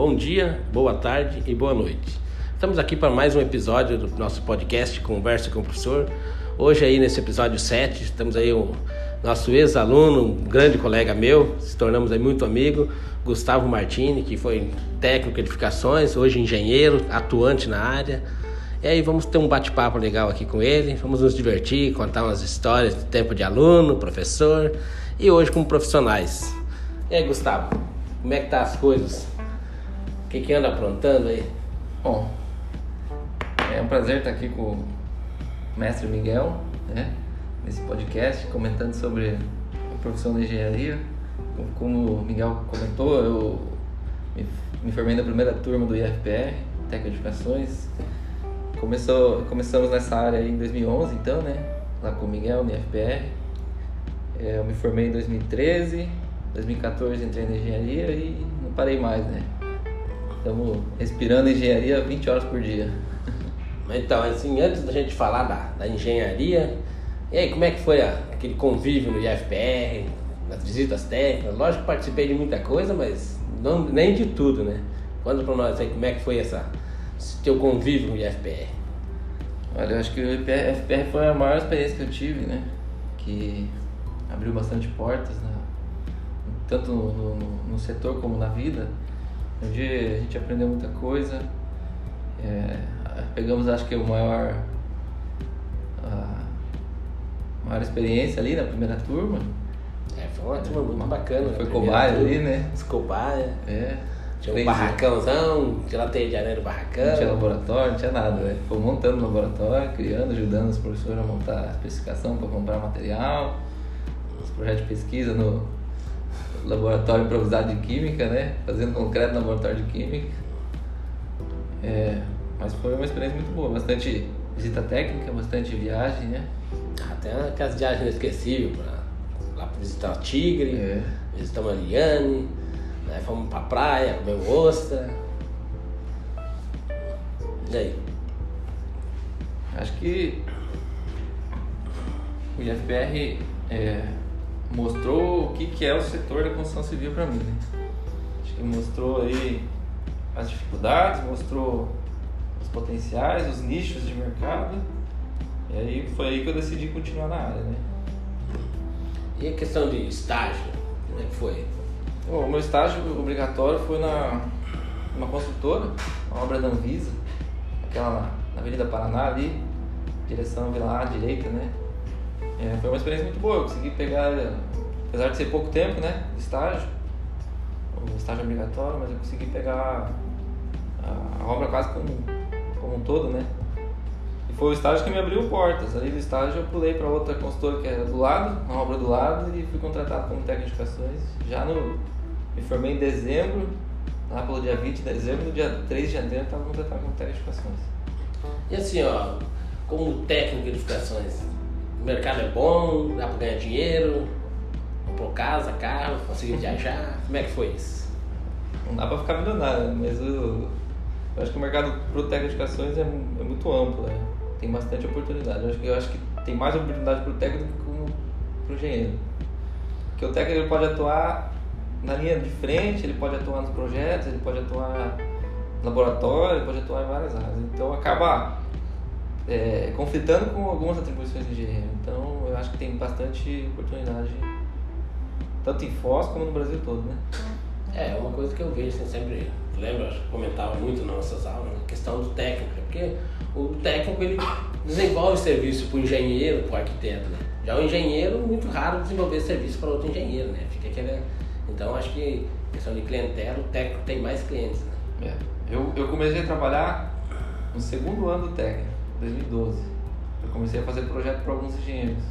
bom dia, boa tarde e boa noite. Estamos aqui para mais um episódio do nosso podcast Conversa com o Professor. Hoje aí nesse episódio 7, estamos aí o nosso ex-aluno, um grande colega meu, se tornamos aí muito amigo, Gustavo Martini, que foi técnico de edificações, hoje engenheiro, atuante na área. E aí vamos ter um bate-papo legal aqui com ele, vamos nos divertir, contar umas histórias de tempo de aluno, professor e hoje como profissionais. E aí, Gustavo, como é que tá as coisas? O que, que anda aprontando aí? Bom, é um prazer estar aqui com o mestre Miguel, né? Nesse podcast, comentando sobre a profissão da engenharia. Como o Miguel comentou, eu me formei na primeira turma do IFPR, de Edificações. Começou, começamos nessa área em 2011, então, né? Lá com o Miguel, no IFPR. É, eu me formei em 2013, 2014 entrei na engenharia e não parei mais, né? Estamos respirando engenharia 20 horas por dia. Então, assim, antes da gente falar da, da engenharia, e aí, como é que foi a, aquele convívio no IFPR, nas visitas técnicas? Lógico que participei de muita coisa, mas não, nem de tudo, né? Conta pra nós aí como é que foi essa, esse teu convívio no IFPR. Olha, eu acho que o IFPR foi a maior experiência que eu tive, né? Que abriu bastante portas, né? tanto no, no, no setor como na vida, onde a gente aprendeu muita coisa. É, pegamos, acho que, o maior, a maior experiência ali na primeira turma. É, foi uma turma muito bacana. Foi cobaia ali, né? Os cobaia. É. Tinha um barracãozão, tinha teia de no barracão. Não tinha laboratório, não tinha nada, né? Foi montando o laboratório, criando, ajudando os professores a montar a especificação para comprar material, os projetos de pesquisa no laboratório improvisado de química, né? Fazendo concreto no laboratório de química. É, mas foi uma experiência muito boa, bastante visita técnica, bastante viagem, né? Até aquelas viagens inesquecíveis pra, lá pra visitar o Tigre, É. visitar a Liane, né? fomos pra praia, comer ostra. E aí? Acho que o IFPR é, mostrou o que, que é o setor da construção civil para mim. Né? Acho que mostrou aí as dificuldades, mostrou os potenciais, os nichos de mercado. E aí foi aí que eu decidi continuar na área, né? E a questão de estágio, como é que foi? Bom, o meu estágio obrigatório foi na uma construtora, uma obra da Anvisa, aquela na, na Avenida Paraná ali, direção Vila à direita, né? É, foi uma experiência muito boa, eu consegui pegar, apesar de ser pouco tempo, né, de estágio, o estágio obrigatório, mas eu consegui pegar a, a obra quase como, como um todo, né? E foi o estágio que me abriu portas. Ali do estágio eu pulei para outra consultora que era do lado, uma obra do lado, e fui contratado como técnico de edificações. Já no. Me formei em dezembro, lá pelo dia 20 de dezembro, no dia 3 de janeiro eu estava contratado como técnico de edificações. E assim, ó, como técnico de edificações, o mercado é bom, dá pra ganhar dinheiro, comprou casa, carro, conseguiu viajar, como é que foi isso? Não dá para ficar milionário, mas eu, eu acho que o mercado pro técnico de edificações é, é muito amplo, né? tem bastante oportunidade. Eu acho que, eu acho que tem mais oportunidade pro técnico do que pro engenheiro. Porque o técnico ele pode atuar na linha de frente, ele pode atuar nos projetos, ele pode atuar no laboratório, ele pode atuar em várias áreas. Então acaba é, conflitando com algumas atribuições do engenheiro. Então eu acho que tem bastante oportunidade, tanto em Foz como no Brasil todo, né? É, uma coisa que eu vejo, assim, sempre lembro, acho que comentava muito nas nossas aulas, a questão do técnico, né? porque o técnico ele desenvolve serviço para o engenheiro, para o arquiteto, né? Já o engenheiro, muito raro desenvolver serviço para outro engenheiro, né? Fica aquele... Então acho que questão de clientela, o técnico tem mais clientes, né? É. Eu, eu comecei a trabalhar no segundo ano do técnico, 2012. Eu comecei a fazer projeto para alguns engenheiros.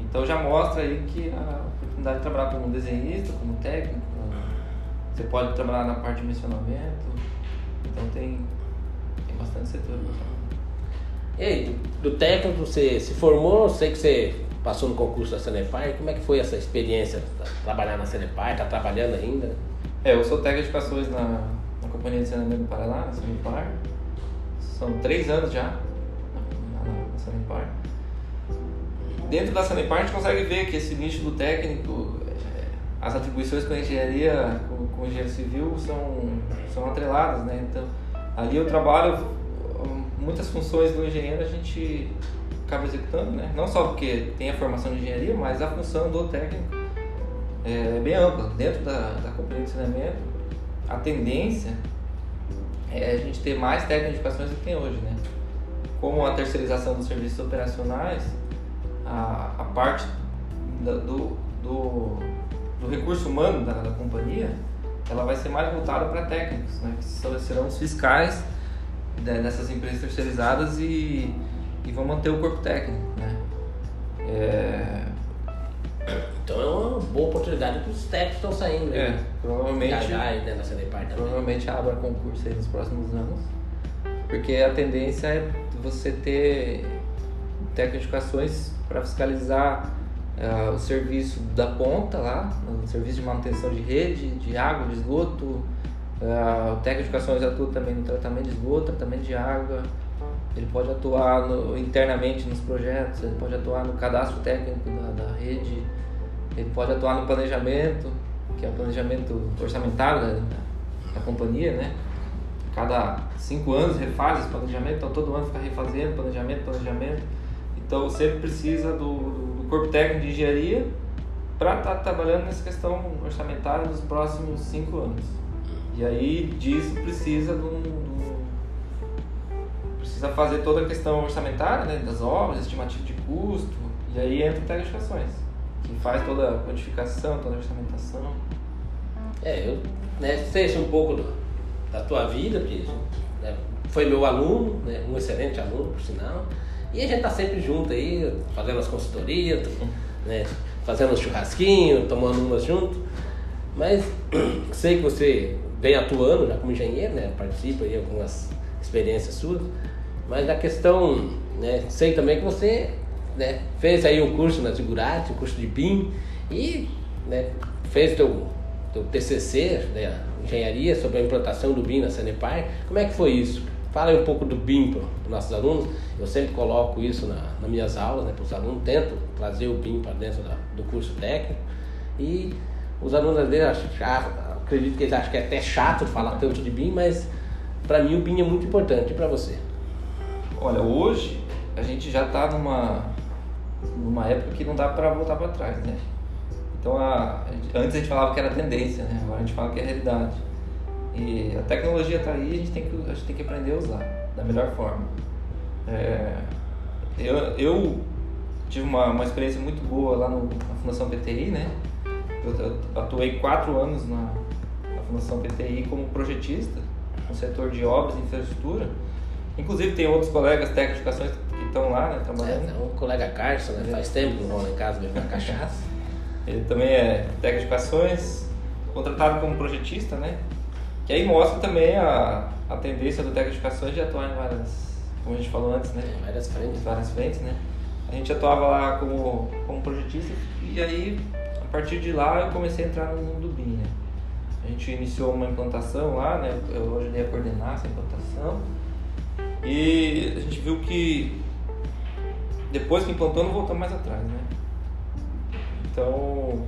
Então já mostra aí que a oportunidade de trabalhar como desenhista, como técnico, você pode trabalhar na parte de dimensionamento. Então tem, tem bastante setor. E aí, do, técnico você se formou, sei que você passou no concurso da Sanepar, como é que foi essa experiência, trabalhar na Sanepar, tá trabalhando ainda? É, eu sou técnico de edificações na, na Companhia de Saneamento do Paraná, na Sanepar. São três anos já na, na, Sanepar. Dentro da Sanepar a gente consegue ver que esse nicho do técnico, é, as atribuições com a engenharia, com, com o engenheiro civil, são, são atreladas, né? Então, ali eu trabalho, muitas funções do engenheiro a gente acaba executando, né? Não só porque tem a formação de engenharia, mas a função do técnico é bem ampla. Dentro da, da companhia de saneamento, a tendência é a gente ter mais educações do que tem hoje, né? Como a terceirização dos serviços operacionais, a, a parte da, do, do, do, recurso humano da, da, companhia, ela vai ser mais voltada para técnicos, né? Que são, serão os fiscais dessas empresas terceirizadas e, e vão manter o corpo técnico, né? É... Então é uma boa oportunidade para os técnicos que estão saindo. Né? É, provavelmente. Dessa também. Provavelmente abra concurso aí nos próximos anos. Porque a tendência é você ter tecnificações para fiscalizar uh, o serviço da ponta lá, o serviço de manutenção de rede, de água, de esgoto. Uh, o técnico de educações atua também no tratamento de esgoto, tratamento de água. Ele pode atuar no, internamente nos projetos, ele pode atuar no cadastro técnico da, da rede, ele pode atuar no planejamento, que é o planejamento orçamentário da, da, companhia, né? Cada cinco anos refaz esse planejamento, então todo ano fica refazendo planejamento, planejamento. Então sempre precisa do, do corpo técnico de engenharia para estar tá trabalhando nessa questão orçamentária nos próximos cinco anos. E aí disso precisa de um, precisa fazer toda a questão orçamentária né, das obras, estimativa de custo, e aí entra técnico faz toda a codificação, toda a orçamentação. É, eu né, sei um pouco do, da tua vida, porque né, foi meu aluno, né, um excelente aluno, por sinal. E a gente tá sempre junto aí, fazendo as consultorias, né, fazendo os churrasquinhos, tomando umas junto. Mas sei que você vem atuando já como engenheiro, né, participa aí algumas experiências suas. Mas a questão, né, sei também que você né, fez aí um curso na Zigurati, um curso de BIM, e né, fez teu, teu TCC, né, engenharia sobre a implantação do BIM na Sanepar. Como é que foi isso? Fala aí um pouco do BIM para os nossos alunos. Eu sempre coloco isso na, nas minhas aulas né, para os alunos, tento trazer o BIM para dentro da, do curso técnico. E os alunos às vezes acredito que eles acham que é até chato falar tanto de BIM, mas para mim o BIM é muito importante. Para você? Olha, hoje a gente já está numa numa época que não dá para voltar para trás, né? Então, a, antes a gente falava que era tendência, né? Agora a gente fala que é realidade. E a tecnologia está aí, a gente, tem que, a gente tem que aprender a usar da melhor forma. É, eu, eu tive uma, uma experiência muito boa lá no, na Fundação PTI, né? Eu, eu atuei quatro anos na, na Fundação PTI como projetista no setor de obras e infraestrutura. Inclusive tem outros colegas técnicos de estão lá, né, trabalhando. É, o colega Carson, né, faz tempo que não lá em casa beber uma cachaça. Ele também é técnico de contratado como projetista, né? Que aí mostra também a, a tendência do técnico de de atuar em várias, como a gente falou antes, né? Em várias frentes. Várias frentes, né? A gente atuava lá como, como projetista e aí, a partir de lá, eu comecei a entrar no mundo do BIM, né? A gente iniciou uma implantação lá, né? Eu ajudei a coordenar essa implantação. E a gente viu que depois que implantou não voltou mais atrás, né? Então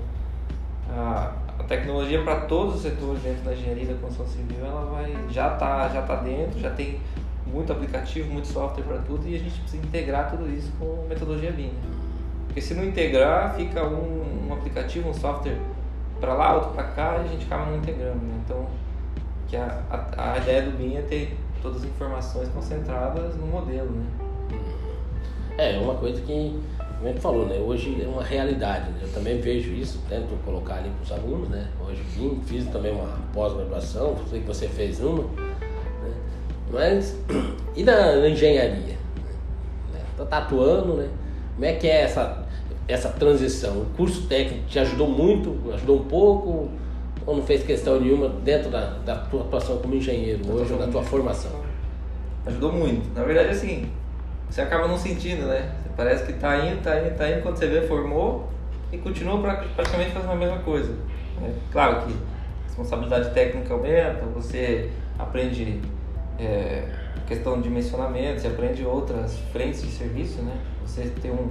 a, a tecnologia para todos os setores dentro da engenharia da construção civil ela vai já tá já tá dentro, já tem muito aplicativo, muito software para tudo e a gente precisa integrar tudo isso com metodologia BIM. Né? Porque se não integrar, fica um, um aplicativo, um software para lá, outro para cá e a gente acaba não integrando. Né? Então, que a, a, a ideia do BIM é ter todas as informações concentradas no modelo, né? É, uma coisa que, como gente falou, né? Hoje é uma realidade, né? Eu também vejo isso, tento colocar ali para os alunos, né? Hoje vim, fiz também uma pós-graduação, sei que você fez uma, né? Mas, e na, na engenharia? Né? Tá atuando, né? Como é que é essa, essa transição? O curso técnico te ajudou muito, ajudou um pouco? ou não fez questão nenhuma dentro da, da tua atuação como engenheiro hoje ou da tua formação? Ajudou muito. Na verdade, assim, você acaba não sentindo, né? Você parece que tá indo, tá indo, tá indo, quando você vê, formou e continua praticamente fazendo a mesma coisa. É, claro que a responsabilidade técnica aumenta, você aprende é, questão de dimensionamento, você aprende outras frentes de serviço, né? Você tem um,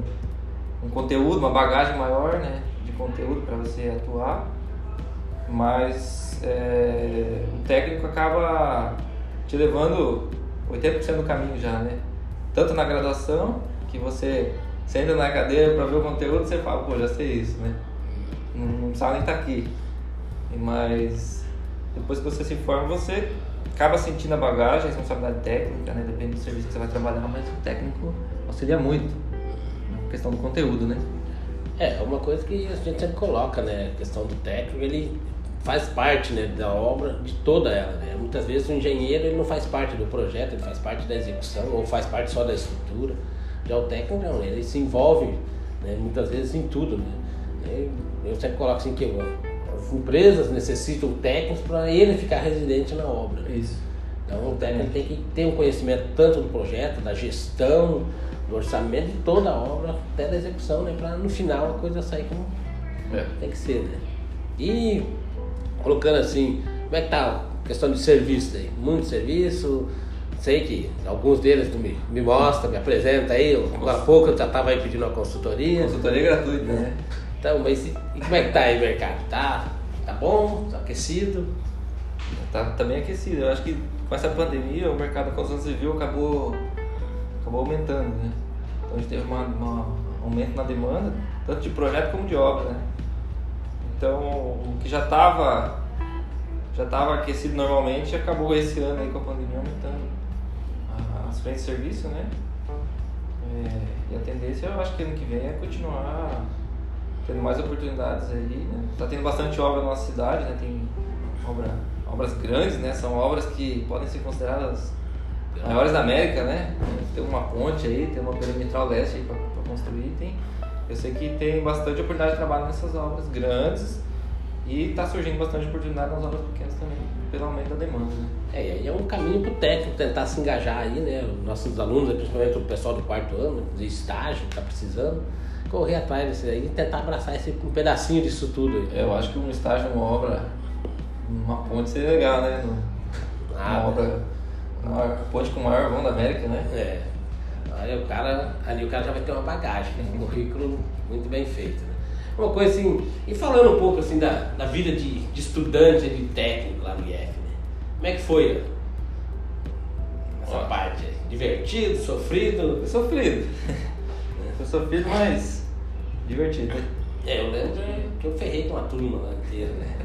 um conteúdo, uma bagagem maior, né? De conteúdo para você atuar mas é, o técnico acaba te levando 80% do caminho já, né? Tanto na graduação, que você senta na cadeira para ver o conteúdo, você fala, pô, já sei isso, né? Não, não precisava nem estar tá aqui. Mas depois que você se forma, você acaba sentindo a bagagem, a responsabilidade técnica, né? Depende do serviço que você vai trabalhar, mas o técnico auxilia muito na questão do conteúdo, né? É, uma coisa que a gente sempre coloca, né? A questão do técnico, ele faz parte né, da obra, de toda ela. Né? Muitas vezes o engenheiro ele não faz parte do projeto, ele faz parte da execução ou faz parte só da estrutura. Já o técnico não, ele se envolve né, muitas vezes em tudo. Né? Eu sempre coloco assim que as empresas necessitam técnicos para ele ficar residente na obra. Né? Isso. Então o técnico tem que ter um conhecimento tanto do projeto, da gestão, do orçamento de toda a obra, até da execução, né? Para no final a coisa sair como é. tem que ser, né? E colocando assim, como é que tá a questão de serviço aí? Muito serviço, sei que alguns deles me, me mostra, me apresenta aí, agora há pouco eu já estava aí pedindo uma consultoria. Consultoria gratuita, né? Então, mas e, e como é que tá aí o mercado? Tá, tá bom? Tá aquecido? Tá, tá bem aquecido. Eu acho que com essa pandemia o mercado da construção civil acabou, acabou aumentando, né? Então a gente teve um aumento na demanda, tanto de projeto como de obra, né? Então o que já estava já estava aquecido normalmente acabou esse ano aí com a pandemia aumentando as frentes de serviço, né? É, e a tendência eu acho que ano que vem é continuar tendo mais oportunidades aí, né? Tá tendo bastante obra na nossa cidade, né? Tem obra, obras grandes, né? São obras que podem ser consideradas maiores da América, né? Tem uma ponte aí, tem uma perimetral leste aí para construir, tem eu sei que tem bastante oportunidade de trabalho nessas obras grandes e está surgindo bastante oportunidade nas obras pequenas também, pelo aumento da demanda. Né? É, e aí é um caminho para o técnico tentar se engajar aí, né? Os nossos alunos, principalmente o pessoal do quarto ano, de estágio, que está precisando, correr atrás desse aí e tentar abraçar esse, um pedacinho disso tudo aí. Eu acho que um estágio, uma obra, uma ponte seria legal, né? Ah, uma obra, uma ponte com o maior vão da América, né? É. Aí o cara, ali o cara já vai ter uma bagagem, né? um currículo muito bem feito. Né? Uma coisa assim, e falando um pouco assim da, da vida de, de estudante, de técnico lá no IF, né? Como é que foi essa Ó. parte? Divertido, sofrido? Foi sofrido. Foi sofrido, mas divertido. É, eu lembro que eu ferrei com a turma lá inteira, né?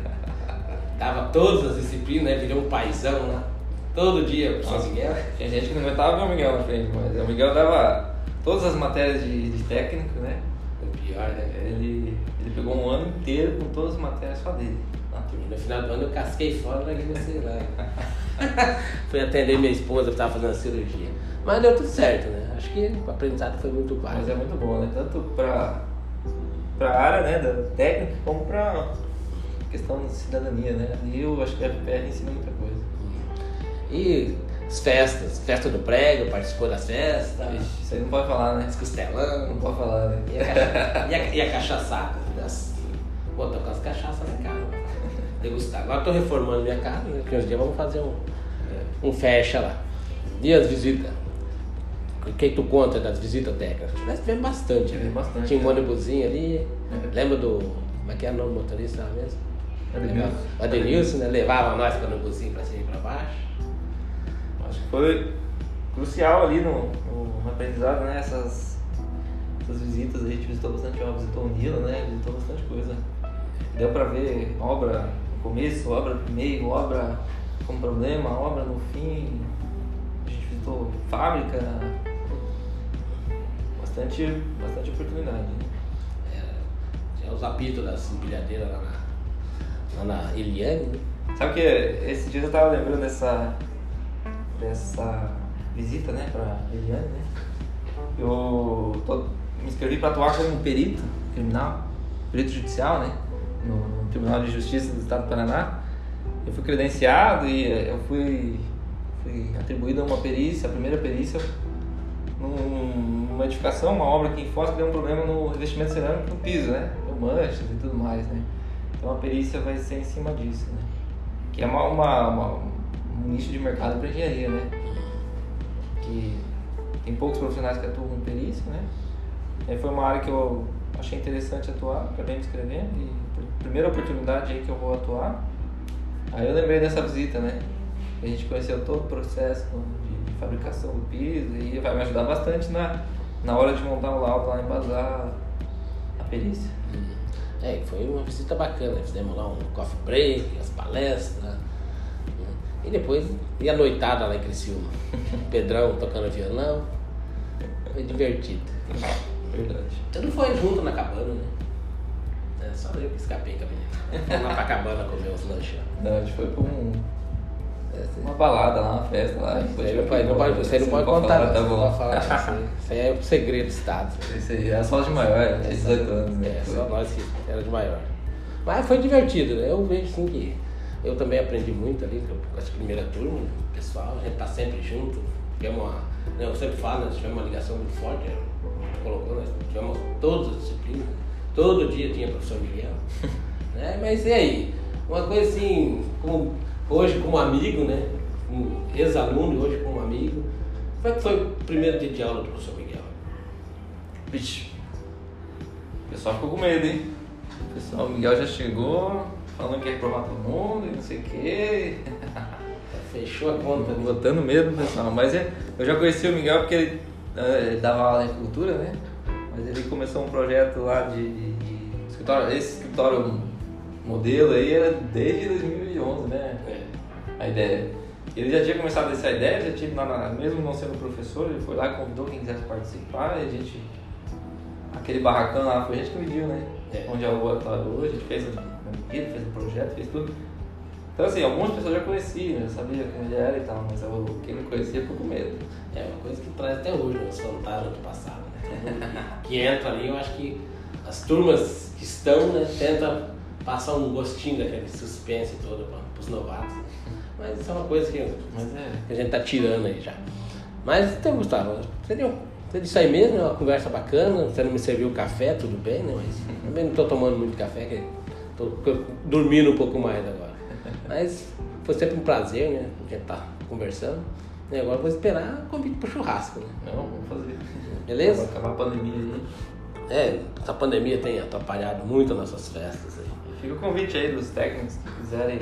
Dava todas as disciplinas, né? Virei um paizão lá. Todo dia pro São Miguel. Tinha gente que não aguentava ver o Miguel na frente, mas o Miguel dava todas as matérias de, de técnico, né? Foi pior, né? Ele, ele pegou um ano inteiro com todas as matérias só dele. No final do ano eu casquei fora da comecei lá. Fui atender minha esposa que estava fazendo a cirurgia. Mas deu tudo certo, né? Acho que o aprendizado foi muito bom. Mas é muito bom, né? Tanto para a área né, da técnica como para questão de cidadania, né? E eu acho que a FPR ensina muita coisa. E as festas, festa do prego, participou das festas. Ixi, isso aí não pode falar, né? Costelão. Não pode falar, né? E a, cacha... e a, e a cachaçada? Das... Pô, tô com as cachaças na casa. Degustar. Agora tô reformando minha casa, né? Porque uns dias vamos fazer um, um fecha lá. E as visitas? O que tu conta das visitas técnicas? Nós tivemos bastante, né? bastante. Tinha um é. ônibusinho ali. É. Lembra do. Como é que é o nome do motorista lá mesmo? Adenilson. Adenilson, né? Levava nós para o ônibusinho pra cima e pra baixo foi crucial ali no, no, no aprendizado, né? Essas, essas visitas, a gente visitou bastante obra, visitou o Nilo, né? Visitou bastante coisa. Deu pra ver obra no começo, obra no meio, obra com problema, obra no fim. A gente visitou fábrica. Bastante, bastante oportunidade. Né? É, tinha os apitos das empilhadeiras lá na, lá na Eliane, né? Sabe que esse dia eu tava lembrando dessa dessa visita, né, para Eliane, né? Eu tô, me inscrevi para atuar como perito criminal, perito judicial, né, no, no, Tribunal de Justiça do Estado do Paraná. Eu fui credenciado e eu fui, fui atribuído a uma perícia, a primeira perícia numa edificação, uma obra aqui em Foz que deu um problema no revestimento cerâmico no piso, né? Deu manchas e tudo mais, né? Então a perícia vai ser em cima disso, né? Que é uma, uma, uma um nicho de mercado para engenharia, né? Que tem poucos profissionais que atuam com perícia, né? E foi uma área que eu achei interessante atuar, acabei me inscrevendo e primeira oportunidade aí que eu vou atuar. Aí eu lembrei dessa visita, né? A gente conheceu todo o processo de, de fabricação do piso e vai me ajudar bastante na, na hora de montar o laudo lá, embasar a perícia. É, foi uma visita bacana. Fizemos lá um coffee break, as palestras. E depois, e a noitada lá em Criciúma. Pedrão tocando violão. Foi divertido. Verdade. Você não foi junto na cabana, né? É, só eu que escapei com a menina. Fomos lá pra cabana comer uns lanches. Não, a gente foi pra um, É, uma balada lá, uma festa lá. Isso aí não pode, não pode, você não pode contar, falar, não. Tá bom. falar, isso aí- isso aí é um segredo do Estado. Isso aí, é só de maior, é, tem 18 anos, né? É, só nós que era de maior. Mas foi divertido, né? Eu vejo sim que eu também aprendi muito ali com essa primeira turma, né? o pessoal, a gente tá sempre junto. Tivemos uma, né, eu sempre falo, nós tivemos uma ligação muito forte, né? colocou, nós tivemos todas as disciplinas, todo dia tinha professor Miguel. né? Mas e aí? Uma coisa assim, como, hoje como amigo, né? Um ex-aluno, hoje como amigo. Como é que foi o primeiro dia de aula do professor Miguel? Vixe. O pessoal ficou com medo, hein? O pessoal, o Miguel já chegou falando que ia provar todo mundo e não sei o quê. Fechou a conta, né? Botando medo pessoal. Mas é, eu já conheci o Miguel porque ele, eh, ele dava aula em cultura, né? Mas ele começou um projeto lá de, de- de escritório. Esse escritório modelo aí era desde 2011, né? A ideia. Ele já tinha começado essa ideia, já tinha mesmo não sendo professor, ele foi lá convidou quem quisesse participar e a gente. Aquele barracão lá foi a gente que mediu, né? É. Onde é o laboratório hoje, a gente fez a medida, fez o projeto, fez tudo. Então assim, algumas pessoas já conheciam, já sabia como ele era e tal, mas eu, quem não conhecia ficou com medo. É uma coisa que traz até hoje, né? os fantasmas do passado. Né? Que, entra ali, eu acho que as turmas que estão, né, tentam passar um gostinho daquele suspense todo para os novatos. né? Mas isso é uma coisa que, é. que a gente tá tirando aí já. Mas então, Gustavo, você deu. Você disse aí mesmo, é uma conversa bacana, você não me serviu café, tudo bem, né? Mas também não tô tomando muito café, que tô dormindo um pouco mais agora. Mas foi sempre um prazer, né? A gente tá conversando. E agora vou esperar o convite pro churrasco, né? Não, vamos fazer. Beleza? Vai acabar a pandemia aí. É, essa pandemia tem atrapalhado muito as nossas festas aí. Fica o convite aí dos técnicos que quiserem,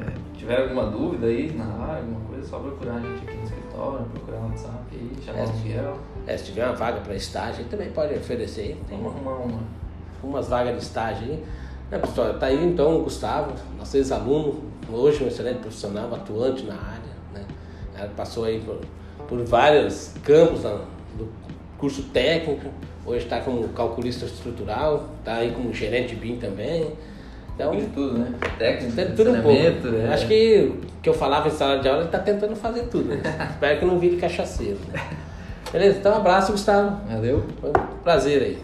é, tiver alguma dúvida aí na área, alguma coisa, é só procurar a gente aqui no escritório, procurar no WhatsApp aí, chamar É, o Miguel. É, se tiver uma vaga para estágio, também pode oferecer. aí. Tem Vamos arrumar uma. umas vagas de estágio aí. Né, pessoal, tá aí então o Gustavo, nosso ex-aluno, hoje um excelente profissional, atuante na área, né? Ela passou aí por, por vários campos na- do curso técnico, hoje está como calculista estrutural, está aí como gerente BIM também. Então, De tudo, né? Técnico, tem tudo um pouco. é. Acho que o que eu falava em sala de aula, ele está tentando fazer tudo. Né? Espero que não vire cachaceiro. Né? Beleza? Então, um abraço, Gustavo. Valeu. Foi um prazer aí.